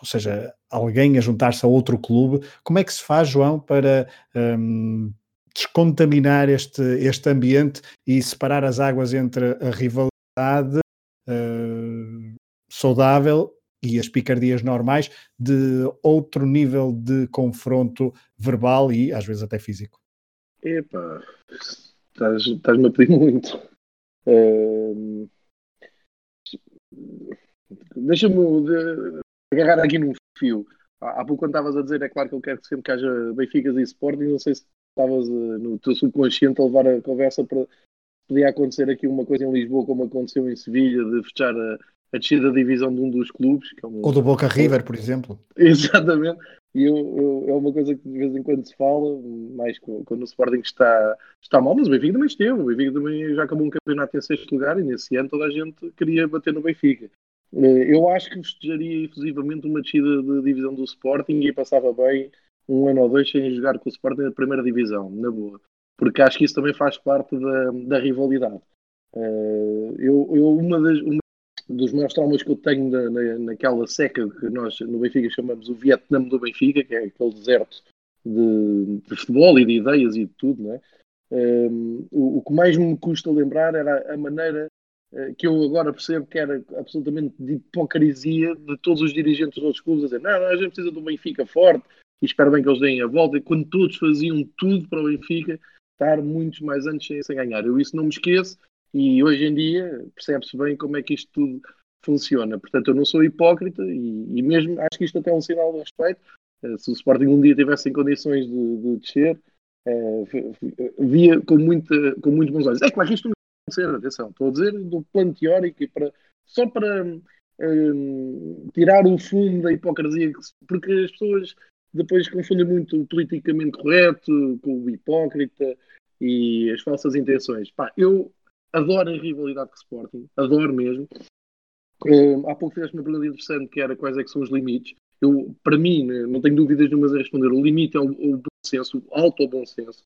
ou seja, alguém a juntar-se a outro clube. Como é que se faz, João, para um, descontaminar este, este ambiente e separar as águas entre a rivalidade uh, saudável e as picardias normais de outro nível de confronto verbal e às vezes até físico? Epá, estás-me a pedir *laughs* muito. Uh, Deixa-me agarrar aqui num fio. Há, pouco quando estavas a dizer, é claro que eu quero que sempre que haja Benficas e Sporting, não sei se estavas uh, no teu subconsciente a levar a conversa para podia acontecer aqui uma coisa em Lisboa como aconteceu em Sevilha, de fechar a, a descida da divisão de um dos clubes. É um... Ou do Boca River, por exemplo. *laughs* Exatamente. E eu, eu, é uma coisa que de vez em quando se fala, mais quando o Sporting está, está mal, mas o Benfica também esteve. O Benfica também já acabou um campeonato em sexto lugar e nesse ano toda a gente queria bater no Benfica. Eh, eu acho que festejaria efusivamente uma descida de divisão do Sporting e passava bem um ano ou dois sem jogar com o Sporting na primeira divisão, na boa. Porque acho que isso também faz parte da, da rivalidade. Uh, eu, eu, uma das, dos maiores traumas que eu tenho na, na, naquela seca que nós no Benfica chamamos o Vietnã do Benfica, que é aquele deserto de, de futebol e de ideias e de tudo, não é? Um, eh, o, o, que mais me custa lembrar era a maneira eh, que eu agora percebo que era absolutamente de hipocrisia de todos os dirigentes dos outros clubes a dizer não, não, a gente precisa de um Benfica forte e espero bem que eles deem a volta, e quando todos faziam tudo para o Benfica estar muitos mais anos sem, sem ganhar. Eu isso não me esqueço e hoje em dia percebe-se bem como é que isto tudo funciona. Portanto, eu não sou hipócrita e, e mesmo acho que isto até é um sinal de respeito. Eh, se o Sporting um dia tivesse em condições de, de descer, é, via com, muita, com muitos bons olhos. É claro que isto acontecer, atenção, estou a dizer do plano teórico e para, só para um, tirar o fundo da hipocrisia, porque as pessoas depois confundem muito o politicamente correto com o hipócrita e as falsas intenções. Pá, eu adoro a rivalidade com o Sporting, adoro mesmo. Um, há pouco fizeste uma pergunta interessante que era quais é que são os limites. Eu, para mim, né, não tenho dúvidas nenhumas a responder. O limite é o, o bom senso, o alto bom senso.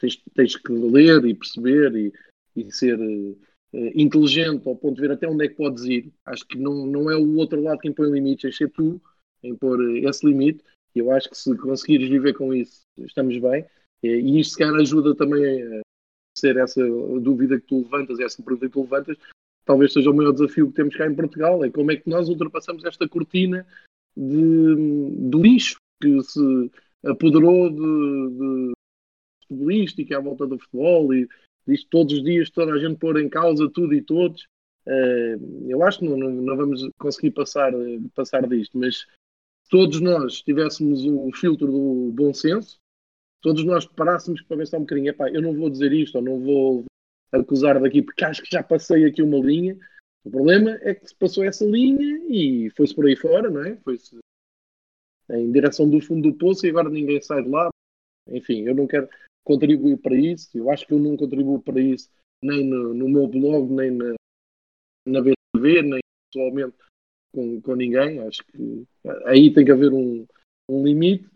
Tens, tens que ler e perceber e, e ser uh, inteligente ao ponto de ver até onde é que podes ir. Acho que não, não é o outro lado quem põe limites, é ser tu em pôr eh, esse limite. E eu acho que se conseguires viver com isso, estamos bem. E isto, se calhar, ajuda também a ser essa dúvida que tu levantas, essa pergunta que tu levantas, talvez seja o maior desafio que temos cá em Portugal, é como é que nós ultrapassamos esta cortina de, de lixo que se apoderou de, de futebolística à volta do futebol e diz todos os dias toda a gente pôr em causa tudo e todos. Uh, eu acho que não, não, não, vamos conseguir passar, passar disto, mas todos nós tivéssemos o filtro do bom senso, todos nós parássemos para pensar um bocadinho, epá, eu não vou dizer isto, ou não vou acusar daqui, porque acho que já passei aqui uma linha. O problema é que se passou essa linha e foi-se por aí fora, não é? Foi-se em direção do fundo do poço e agora ninguém sai de lá enfim, eu não quero contribuir para isso. Eu acho que eu não contribuo para isso nem no, no meu blog, nem na, na BTV, nem pessoalmente com, com ninguém. Acho que aí tem que haver um, um limite.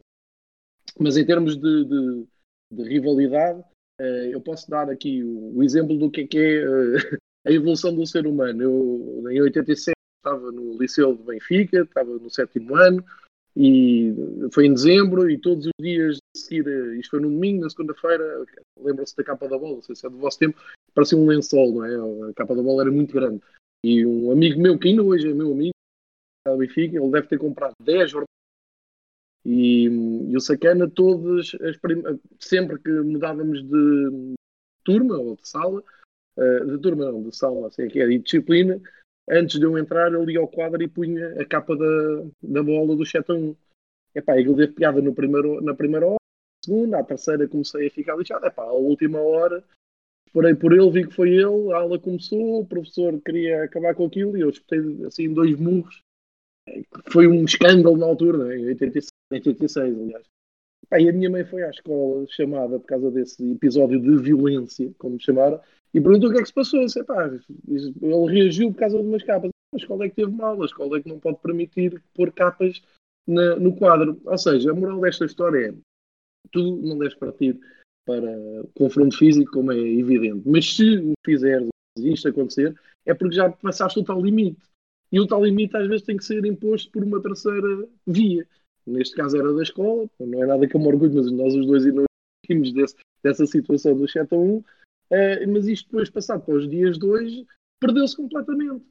Mas em termos de, de, de rivalidade, uh, eu posso dar aqui o, o, exemplo do que é, que é uh, *laughs* a evolução do ser humano. Eu, em 87, estava no Liceu de Benfica, estava no sétimo ano, e foi em dezembro, e todos os dias de seguir, isto foi no domingo, na segunda-feira, lembra-se da capa da bola, não sei se é do vosso tempo, parecia um lençol, não é? A capa da bola era muito grande. E um amigo meu, que ainda hoje é meu amigo, Benfica, ele deve ter comprado 10 jornadas. E, e o sacana, todas as prim... sempre que mudávamos de turma ou de sala, uh, de turma não, de sala, assim, que é de disciplina, antes de eu entrar, ele ia ao quadro e punha a capa da, da bola do 7 a 1. Epá, ele deu piada no primeiro, na primeira hora, na segunda, à terceira comecei a ficar lixado. Epá, a última hora Esperei por ele, vi que foi ele, a aula começou, o professor queria acabar com aquilo e eu espetei assim dois murros. Foi um escândalo na altura, né? em 86, 86 aliás. e a minha mãe foi à escola chamada por causa desse episódio de violência, como chamaram, e perguntou o que é que se passou. Disse, pá, ele reagiu por causa de umas capas. A escola é que teve mal, a escola é que não pode permitir pôr capas na, no quadro. Ou seja, a moral desta história é: tu não deves partir para confronto físico, como é evidente. Mas se o fizeres, isto acontecer, é porque já passaste o tal limite. E o tal limite às vezes tem que ser imposto por uma terceira via. Neste caso era da escola, não é nada que eu me orgulho, mas nós os dois vimos desse, dessa situação do 7 a 1. Uh, eh, mas isto depois, passado para os dias de hoje, perdeu-se completamente.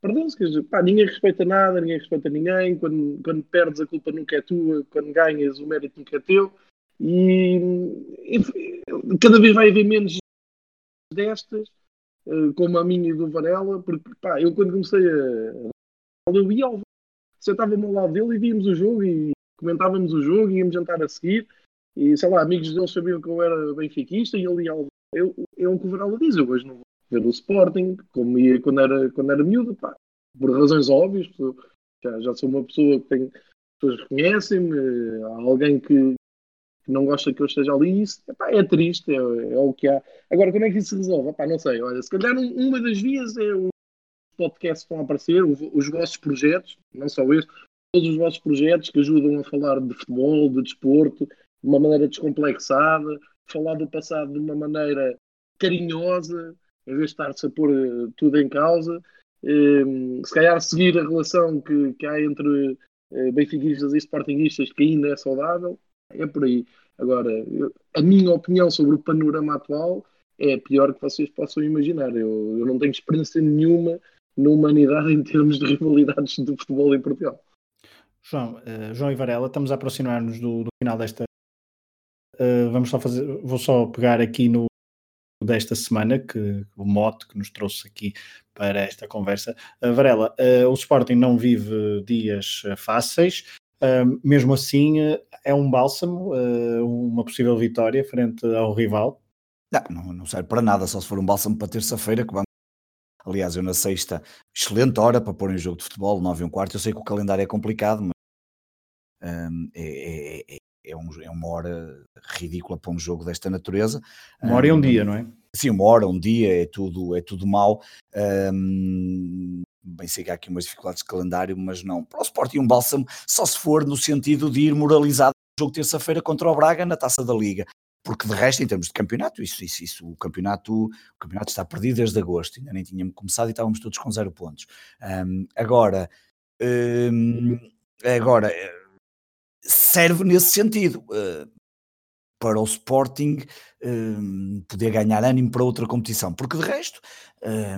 Perdeu-se, quer dizer, pá, ninguém respeita nada, ninguém respeita ninguém. Quando, quando perdes, a culpa nunca é tua, quando ganhas, o mérito nunca é teu. E, e cada vez vai haver menos destas, uh, como a minha e do Varela, porque pá, eu quando comecei a. Eu ia ao sentava-me ao lado dele e víamos o jogo e comentávamos o jogo, íamos jantar a seguir. E sei lá, amigos dele sabiam que eu era benfiquista e ele ia. Eu, um que o Varela diz, eu hoje não vou ver o Sporting, como ia quando era, quando era miúdo, pá, por razões óbvias, já, já sou uma pessoa que tem. As pessoas reconhecem-me, há alguém que, que não gosta que eu esteja ali, isso epá, é triste, é, é, o que há. Agora, como é que isso se resolve? Epá, não sei, olha, se calhar uma das vias é os podcasts que vão aparecer, os vossos projetos, não só este, todos os vossos projetos que ajudam a falar de futebol, de desporto, de uma maneira descomplexada, falar do passado de uma maneira carinhosa, em vez de estar-se a pôr uh, tudo em causa. Um, se calhar seguir a relação que, que há entre uh, benfiquistas e sportinguistas, que ainda é saudável, é por aí. Agora, a minha opinião sobre o panorama atual é a pior que vocês possam imaginar. Eu, eu não tenho experiência nenhuma na humanidade *laughs* em termos de rivalidades de futebol em Portugal. João, uh, João e Varela, estamos a aproximar-nos do, do, final desta. Uh, vamos só fazer, vou só pegar aqui no desta semana que o mote que nos trouxe aqui para esta conversa. Uh, Varela, o Sporting não vive dias fáceis. Mesmo assim, é um bálsamo, uma possível vitória frente ao rival? Não, não, serve para nada, só se for um bálsamo para terça-feira, que vamos. Aliás, eu na sexta, excelente hora para pôr em jogo de futebol, 9 e um quarto. Eu sei que o calendário é complicado, mas um, é, é, é, um, é, uma hora ridícula para um jogo desta natureza. Uma hora e um dia, não é? Sim, uma hora, um dia, é tudo, é tudo mau. Um, bem sei que há aqui umas dificuldades de calendário, mas não. Para o Sporting um bálsamo só se for no sentido de ir moralizado no jogo terça-feira contra o Braga na Taça da Liga. Porque de resto, em termos de campeonato, isso, isso, isso, o campeonato, o campeonato está perdido desde agosto, ainda nem tínhamos começado e estávamos todos com zero pontos. Um, agora, um, agora eh, serve nesse sentido. Uh, para o Sporting um, poder ganhar ânimo para outra competição, porque de resto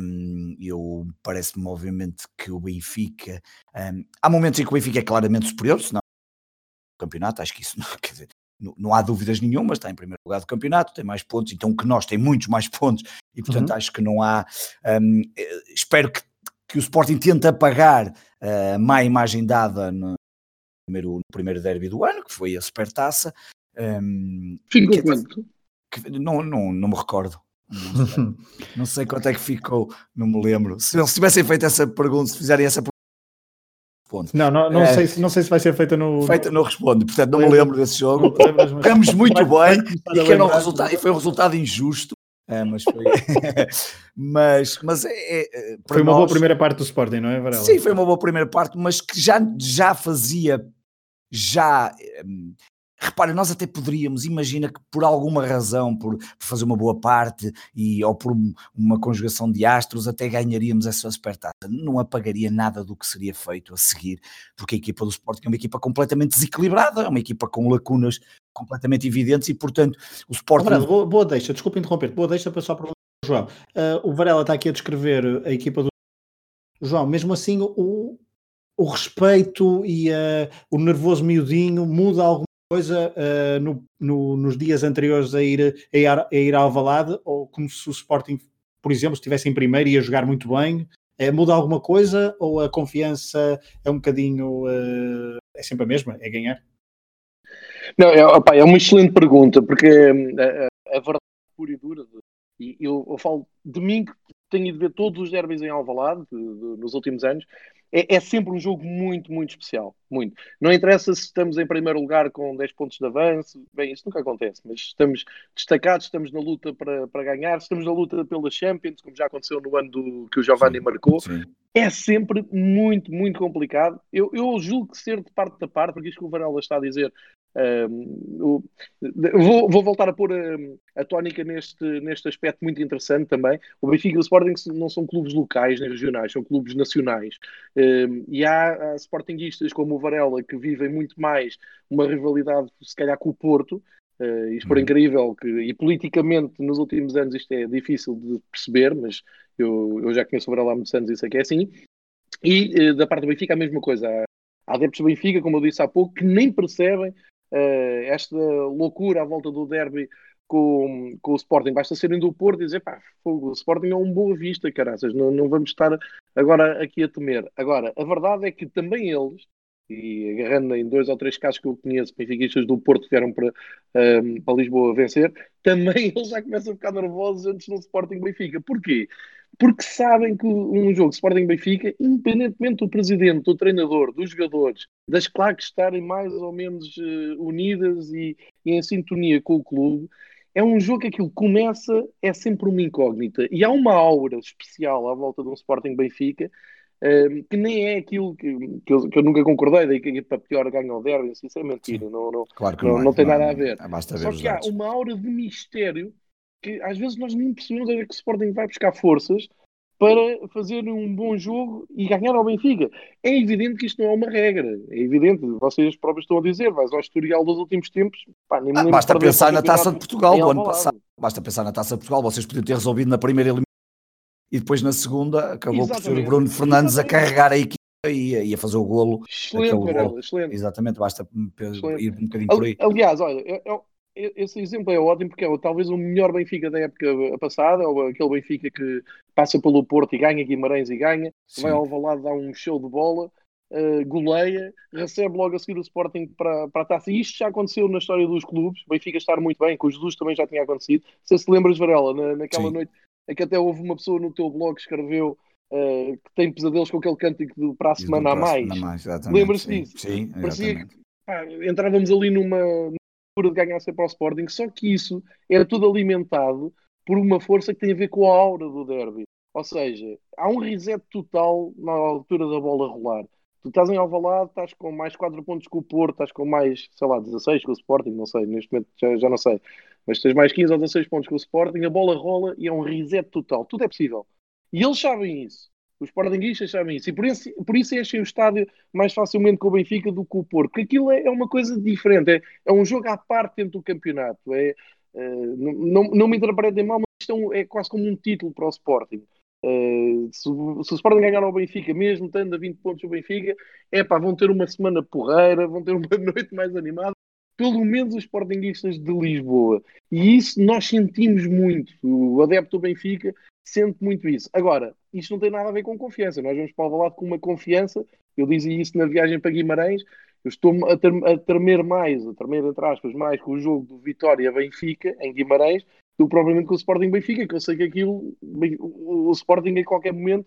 um, eu parece-me obviamente que o Benfica um, há momentos em que o Benfica é claramente superior, senão o campeonato, acho que isso não, *laughs* quer dizer, não, não, há dúvidas nenhuma, está em primeiro lugar do campeonato, tem mais pontos, então que nós tem muitos mais pontos e portanto uhum. acho que não há eh, espero que, que o Sporting tente apagar a má imagem dada no primeiro, no primeiro derby do ano, que foi a Supertaça, um, ficou que, quanto? Que, não, não, não me recordo. Não sei, *laughs* não sei, quanto é que ficou, não me lembro. Se, se tivessem feito essa pergunta, se fizerem essa pergunta respondo. Não, não, não, é, sei, se, não sei se vai ser feita no. Feita no Responde, portanto não me lembro desse jogo. Ficamos muito bem e que era um resultado, e foi um resultado injusto. É, mas foi. *laughs* mas mas é, é foi uma nós... boa primeira parte do Sporting, não é, Varela? Sim, foi uma boa primeira parte, mas que já, já fazia. Já hum, Repara, nós até poderíamos, imagina que por alguma razão, por, por, fazer uma boa parte e, ou por uma conjugação de astros, até ganharíamos essa supertaça. Não apagaria nada do que seria feito a seguir, porque a equipa do Sporting é uma equipa completamente desequilibrada, é uma equipa com lacunas completamente evidentes e, portanto, o Sporting... Boa, boa deixa, desculpa interromper, boa deixa para só para o João. Uh, o Varela está aqui a descrever a equipa do João, mesmo assim o, o respeito e uh, o nervoso miudinho muda alguma coisa uh, no, no, nos dias anteriores a ir, a ir, a ir ao Valade, ou como se o Sporting, por exemplo, estivesse em primeiro e ia jogar muito bem, é, muda alguma coisa ou a confiança é um bocadinho, uh, é sempre a mesma, é ganhar? Não, é, opa, é uma excelente pergunta, porque a, a verdade pura e dura, e eu, eu, falo de mim que tenho ido ver todos os derbys em Alvalade de, de, nos últimos anos, é, é, sempre um jogo muito, muito especial. Muito. Não interessa se estamos em primeiro lugar com 10 pontos de avanço, bem, isso nunca acontece, mas estamos destacados, estamos na luta para, para ganhar, estamos na luta pela Champions, como já aconteceu no ano do, que o Giovanni sim, marcou. Sim. É sempre muito, muito complicado. Eu, eu julgo que ser de parte da parte, porque isto que o Varela está a dizer, um, vou, vou, voltar a pôr a, a, tónica neste, neste aspecto muito interessante também. O Benfica e o Sporting não são clubes locais nem regionais, são clubes nacionais. Um, e há, há sportinguistas como o Varela que vivem muito mais uma rivalidade, se calhar, com o Porto. Uh, isto por uhum. incrível que, e politicamente nos últimos anos isto é difícil de perceber, mas eu, eu já conheço o Varela há muitos anos e sei que é assim. E uh, da parte do Benfica a mesma coisa. Há adeptos do Benfica, como eu disse há pouco, que nem percebem esta loucura à volta do derby com, com o Sporting. Basta serem do Porto e dizer, pá, o Sporting é um boa vista, caraças, não, não vamos estar agora aqui a temer. Agora, a verdade é que também eles, e agarrando em dois ou três casos que eu conheço, benfiquistas do Porto que vieram para, um, ehm, para Lisboa vencer, *laughs* também eles já começam a ficar nervosos antes no Sporting Benfica. Porquê? porque sabem que um jogo Sporting Benfica, independentemente do presidente, do treinador, dos jogadores, das claques estarem mais ou menos uh, unidas e, e, em sintonia com o clube, é um jogo que aquilo começa, é sempre uma incógnita. E há uma aura especial à volta de um Sporting Benfica. Que nem é aquilo que, que, eu, que eu nunca concordei, daí que a equipa pior ganha o derby, isso é mentira, não, não, claro não, não, não, tem nada a ver. Só que há uma aura de mistério que às vezes nós nem percebemos é que o Sporting vai buscar forças para fazer um bom jogo e ganhar ao Benfica. É evidente que isto não é uma regra. É evidente, vocês próprios estão a dizer, vais ao historial dos últimos tempos. Pá, ah, basta pensar na Taça de Portugal do ano passado. Basta pensar na Taça de Portugal. Vocês podiam ter resolvido na primeira eliminação e depois na segunda acabou Exatamente. por ser o Bruno Fernandes Exatamente. a carregar a equipe e a, fazer o golo. Excelente, golo. excelente. Exatamente, basta excelente. ir um bocadinho por aí. Aliás, olha, eu, esse exemplo é ótimo porque é talvez o melhor Benfica da época passada, ou aquele Benfica que passa pelo Porto e ganha Guimarães e ganha, Sim. vai ao Valado, dá um show de bola, uh, goleia, recebe logo a seguir o Sporting para, para a taça. E isto já aconteceu na história dos clubes, Benfica estar muito bem, com o Jesus também já tinha acontecido. Se se lembras, Varela, na, naquela Sim. noite é que até houve uma pessoa no teu blog que escreveu uh, que tem pesadelos com aquele cântico de para a semana a mais. mais Lembras-te disso? Sim, Parecia que pá, entrávamos ali numa de ganhar sempre ao Sporting, só que isso era tudo alimentado por uma força que tem a ver com a aura do derby. Ou seja, há um reset total na altura da bola rolar. Tu estás em Alvalade, estás com mais 4 pontos que o Porto, estás com mais, sei lá, 16 que o Sporting, não sei, neste momento já, já não sei. Mas tens mais 15 ou 16 pontos que o Sporting, a bola rola e é um reset total. Tudo é possível. E eles sabem isso. Os Sportinguistas sabem isso. E por isso, por isso enchem o estádio mais facilmente com o Benfica do que o Porto. Porque aquilo é, é uma coisa diferente. É, é, um jogo à parte dentro do campeonato. É, uh, não, não me interpretem mal, mas isto é, um, é, quase como um título para o Sporting. Uh, se, se, o Sporting ganhar ao Benfica, mesmo estando a 20 pontos o Benfica, é pá, vão ter uma semana porreira, vão ter uma *laughs* noite mais animada. Pelo menos os Sportinguistas de Lisboa. E isso nós sentimos muito. O adepto do Benfica sente muito isso. Agora, isto não tem nada a ver com confiança. Nós vamos para o lado com uma confiança. Eu dizia isso na viagem para Guimarães. Eu estou a, ter, a tremer mais, a tremer entre aspas, mais com o jogo do Vitória-Benfica em Guimarães do que propriamente com o Sporting Benfica, que eu sei que aquilo, o Sporting em qualquer momento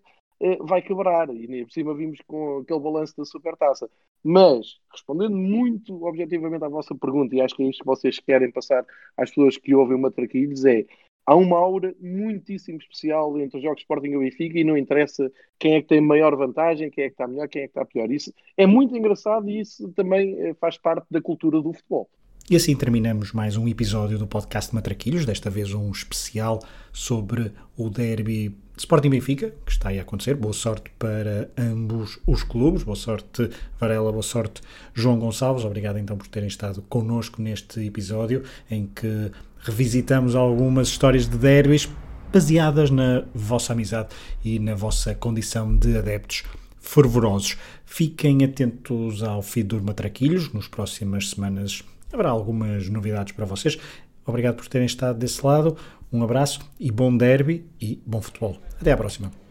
vai quebrar. E nem por cima vimos com aquele balanço da supertaça. Mas, respondendo muito objetivamente à vossa pergunta, e acho que é isto que vocês querem passar às pessoas que ouvem o Matraquilhos, é há uma aura muitíssimo especial entre os jogos Sporting e Benfica e não interessa quem é que tem maior vantagem, quem é que está melhor, quem é que está pior. Isso é muito engraçado e isso também eh, faz parte da cultura do futebol. E assim terminamos mais um episódio do podcast Matraquilhos, desta vez um especial sobre o derby Sporting Benfica, que está aí a acontecer. Boa sorte para ambos os clubes, boa sorte Varela, boa sorte João Gonçalves. Obrigado então por terem estado connosco neste episódio em que revisitamos algumas histórias de derbys baseadas na vossa amizade e na vossa condição de adeptos fervorosos. Fiquem atentos ao feed do Matraquilhos, nos próximas semanas haverá algumas novidades para vocês. Obrigado por terem estado desse lado, um abraço e bom derby e bom futebol. Até à próxima.